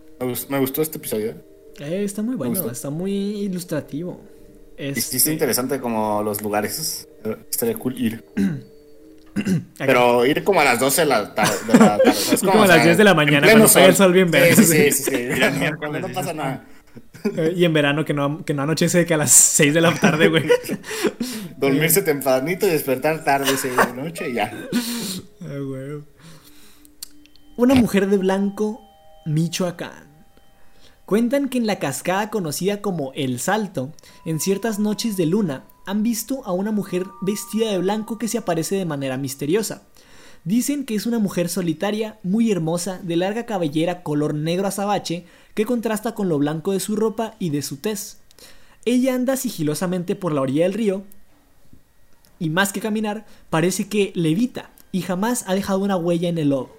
Me gustó, este episodio. Eh, está muy bueno, está muy ilustrativo. Y sí está Este, interesante como los lugares. Estaría cool ir. Pero ir como a las 12 de la tarde. De la tarde. Es Como a las 10 de la mañana, cuando pega el sol bien verde. Sí, sí, sí. sí, sí. No, no pasa nada. Eh, Y en verano que no, que no anochece que a las 6 de la tarde, güey. Dormirse tempranito y despertar tarde, 6 de la noche y ya. Una mujer de blanco, Michoacán. Cuentan que en la cascada conocida como El Salto, en ciertas noches de luna, han visto a una mujer vestida de blanco que se aparece de manera misteriosa. Dicen que es una mujer solitaria, muy hermosa, de larga cabellera color negro azabache, que contrasta con lo blanco de su ropa y de su tez. Ella anda sigilosamente por la orilla del río, y más que caminar, parece que levita y jamás ha dejado una huella en el lodo.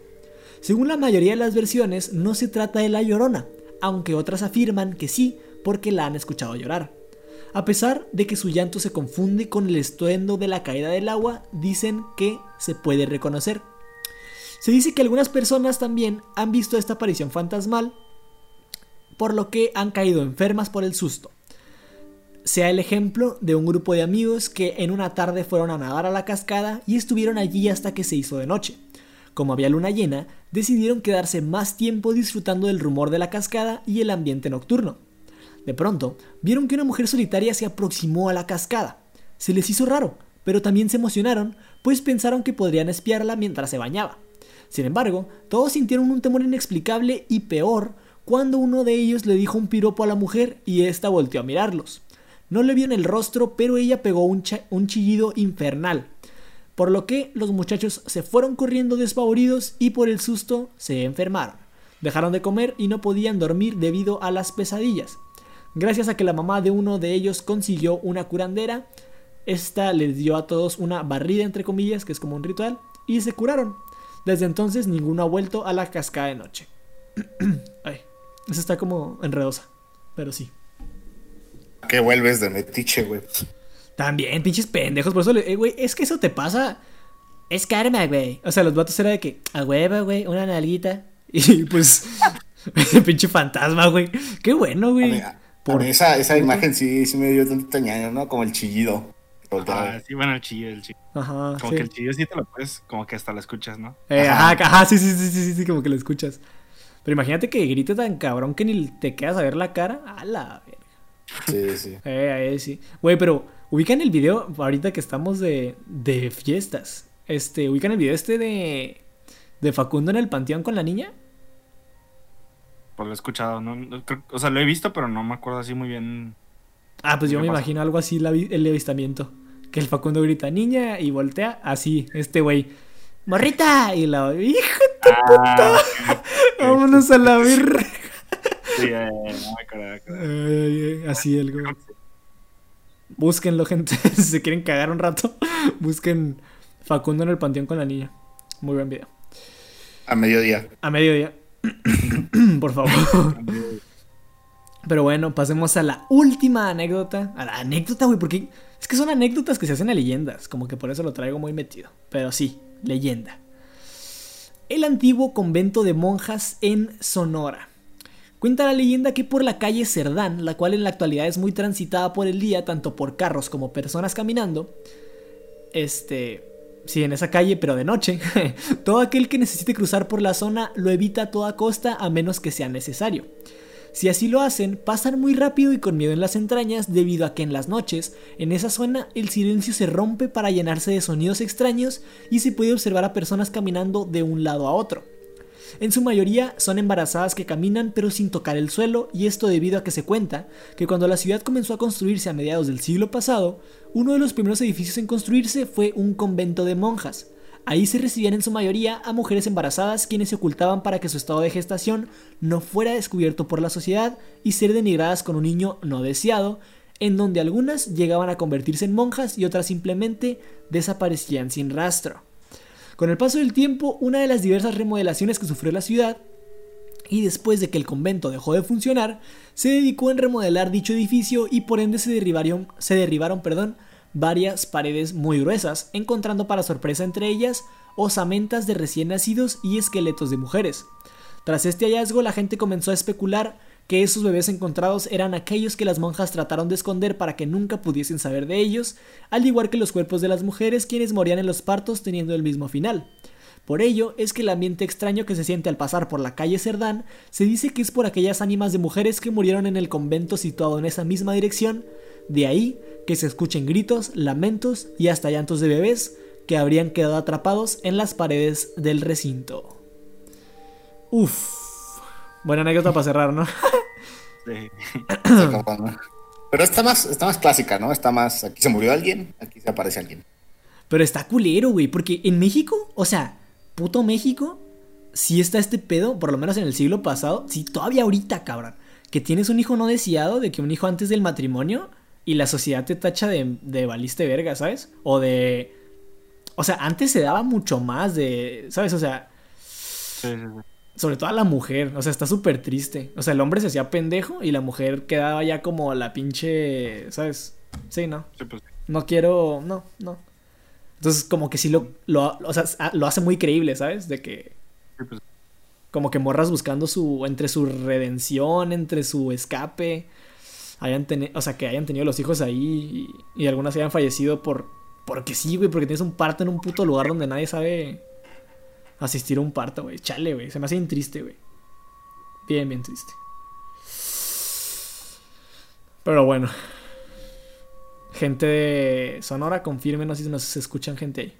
Según la mayoría de las versiones, no se trata de la llorona, aunque otras afirman que sí, porque la han escuchado llorar. A pesar de que su llanto se confunde con el estruendo de la caída del agua, dicen que se puede reconocer. Se dice que algunas personas también han visto esta aparición fantasmal, por lo que han caído enfermas por el susto. Sea el ejemplo de un grupo de amigos que en una tarde fueron a nadar a la cascada y estuvieron allí hasta que se hizo de noche. Como había luna llena, decidieron quedarse más tiempo disfrutando del rumor de la cascada y el ambiente nocturno. De pronto, vieron que una mujer solitaria se aproximó a la cascada. Se les hizo raro, pero también se emocionaron, pues pensaron que podrían espiarla mientras se bañaba. Sin embargo, todos sintieron un temor inexplicable y peor cuando uno de ellos le dijo un piropo a la mujer y ésta volteó a mirarlos. No le vio en el rostro, pero ella pegó un, chillido infernal, por lo que los muchachos se fueron corriendo despavoridos y por el susto se enfermaron. Dejaron de comer y no podían dormir debido a las pesadillas. Gracias a que la mamá de uno de ellos consiguió una curandera, esta les dio a todos una barrida entre comillas, que es como un ritual, y se curaron. Desde entonces ninguno ha vuelto a la cascada de noche. Ay, eso está como enredosa, pero sí. ¿Qué vuelves de metiche, güey? También, pinches pendejos. Por eso, le- eh, güey, es que eso te pasa. Es karma, güey. O sea, los vatos era de que, a huevo, güey, una nalguita. Y pues, ese pinche fantasma, güey. Qué bueno, güey. Por- esa, esa imagen sí, sí me dio tantita ñaña, ¿no? Como el chillido. Ah, sí, bueno, el chillo, el chillo. Ajá. Como sí. que el chillo sí te lo puedes, como que hasta lo escuchas, ¿no? Eh, Ajá. ajá, sí, sí, sí, sí, sí, como que lo escuchas. Pero imagínate que grite tan cabrón que ni te quedas a ver la cara. A la verga. Sí, sí. Eh, eh, sí. Güey, pero ubican el video ahorita que estamos de, de fiestas. Este, ubican el video este de, de Facundo en el panteón con la niña. Pues lo he escuchado, ¿no? O sea, lo he visto, pero no me acuerdo así muy bien. Ah, pues yo ¿Qué me pasa? imagino algo así la el avistamiento. Que el Facundo grita niña y voltea así, este güey. ¡Morrita! Y la hija, Ah, vámonos a la verga. sí, eh, Así el güey. Búsquenlo, gente. si se quieren cagar un rato, busquen Facundo en el panteón con la niña. Muy buen video. A mediodía. A mediodía. Por favor. Pero bueno, pasemos a la última anécdota. A la anécdota, güey, porque es que son anécdotas que se hacen a leyendas. Como que por eso lo traigo muy metido. Pero sí, leyenda. El antiguo convento de monjas en Sonora. Cuenta la leyenda que por la calle Cerdán, la cual en la actualidad es muy transitada por el día, tanto por carros como personas caminando, este, sí, en esa calle, pero de noche, todo aquel que necesite cruzar por la zona lo evita a toda costa a menos que sea necesario. Si así lo hacen, pasan muy rápido y con miedo en las entrañas debido a que en las noches, en esa zona, el silencio se rompe para llenarse de sonidos extraños y se puede observar a personas caminando de un lado a otro. En su mayoría son embarazadas que caminan pero sin tocar el suelo y esto debido a que se cuenta que cuando la ciudad comenzó a construirse a mediados del siglo pasado, uno de los primeros edificios en construirse fue un convento de monjas. Ahí se recibían en su mayoría a mujeres embarazadas quienes se ocultaban para que su estado de gestación no fuera descubierto por la sociedad y ser denigradas con un niño no deseado, en donde algunas llegaban a convertirse en monjas y otras simplemente desaparecían sin rastro. Con el paso del tiempo, una de las diversas remodelaciones que sufrió la ciudad, y después de que el convento dejó de funcionar, se dedicó en remodelar dicho edificio y por ende se derribaron, se derribaron perdón, varias paredes muy gruesas, encontrando para sorpresa entre ellas osamentas de recién nacidos y esqueletos de mujeres. Tras este hallazgo, la gente comenzó a especular que esos bebés encontrados eran aquellos que las monjas trataron de esconder para que nunca pudiesen saber de ellos, al igual que los cuerpos de las mujeres quienes morían en los partos teniendo el mismo final. Por ello es que el ambiente extraño que se siente al pasar por la calle Cerdán se dice que es por aquellas ánimas de mujeres que murieron en el convento situado en esa misma dirección, de ahí que se escuchen gritos, lamentos y hasta llantos de bebés que habrían quedado atrapados en las paredes del recinto. Uf. Buena anécdota para cerrar, ¿no? Sí. Pero está más, está más clásica, ¿no? Está más. Aquí se murió alguien, aquí se aparece alguien. Pero está culero, güey, porque en México, o sea, puto México, sí está este pedo, por lo menos en el siglo pasado, sí, todavía ahorita, cabrón, que tienes un hijo no deseado, de que un hijo antes del matrimonio, y la sociedad te tacha de, de valiste verga, ¿sabes? O de... O sea, antes se daba mucho más de... ¿Sabes? O sea... Sí, sí, sí. Sobre todo a la mujer, o sea, está súper triste. O sea, el hombre se hacía pendejo y la mujer quedaba ya como la pinche, ¿sabes? Sí, no. Sí, pues, No quiero, no, no. Entonces, como que sí lo, lo, o sea, lo hace muy creíble, ¿sabes? De que sí, pues, como que morras buscando su, entre su redención, entre su escape, hayan teni- o sea, que hayan tenido los hijos ahí y, y algunas hayan fallecido por, porque sí, güey, porque tienes un parto en un puto lugar donde nadie sabe asistir a un parto, güey. Chale, güey, se me hace bien triste, güey. Bien, bien triste. Pero bueno. Gente de Sonora, confírmenos si nos escuchan gente ahí.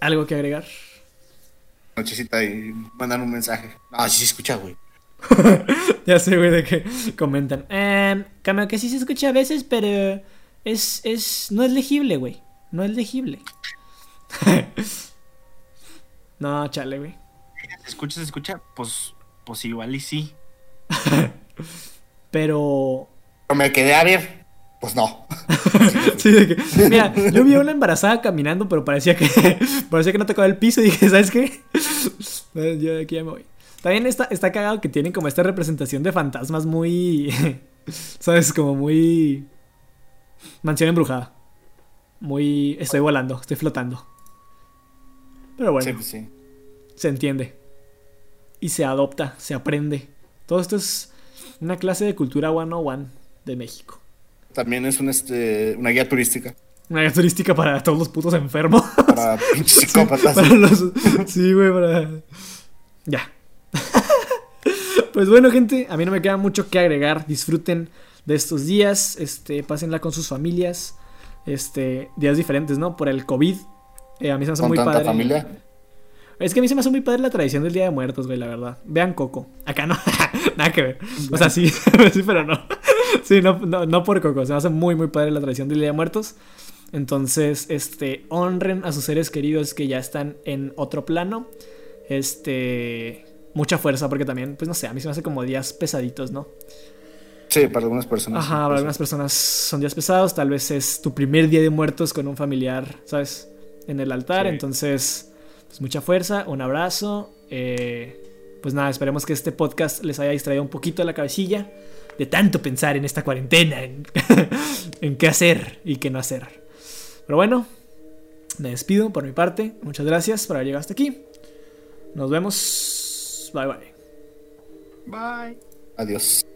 ¿Algo que agregar? Nochecita y mandan un mensaje. Ah, sí se escucha, güey. Ya sé, güey, de que comentan. Eh, que sí se escucha a veces, pero es, es, no es legible, güey. No es legible. no, chale, güey. ¿Se escucha, se escucha? Pues, pues igual y sí. Pero... Pero me quedé a ver. Pues no. Sí, de que, mira, yo vi a una embarazada caminando, pero parecía que parecía que no tocaba el piso y dije, ¿sabes qué? Yo de aquí ya me voy. También está, está cagado que tienen como esta representación de fantasmas muy, ¿sabes? Como muy... Mansión embrujada. Muy... Estoy volando, estoy flotando. Pero bueno, Sí, pues sí. se entiende. Y se adopta, se aprende. Todo esto es una clase de cultura 101 de México. También es un, este, una guía turística Una guía turística para todos los putos enfermos. para pinches psicópatas. Para los... Sí, güey, para... Ya. pues bueno, gente, a mí no me queda mucho que agregar. Disfruten de estos días. Este, pásenla con sus familias. Este, días diferentes, ¿no? Por el COVID. Eh, a mí se me hace Con muy tanta padre. familia. Es que a mí se me hace muy padre la tradición del Día de Muertos, güey, la verdad. Vean Coco. Acá no. Nada que ver. O sea, sí, sí, pero no. Sí, no, no, no por Coco. Se me hace muy, muy padre la tradición del Día de Muertos. Entonces, este, honren a sus seres queridos que ya están en otro plano. Este, mucha fuerza porque también, pues no sé, a mí se me hace como días pesaditos, ¿no? Sí, para algunas personas. Ajá, para algunas personas son días pesados. Tal vez es tu primer día de muertos con un familiar, ¿sabes? En el altar. Sí. Entonces, pues mucha fuerza, un abrazo. eh, pues nada, esperemos que este podcast les haya distraído un poquito la cabecilla de tanto pensar en esta cuarentena, en, en qué hacer y qué no hacer. Pero bueno, me despido por mi parte. Muchas gracias por haber llegado hasta aquí. Nos vemos. Bye bye. Bye. Adiós.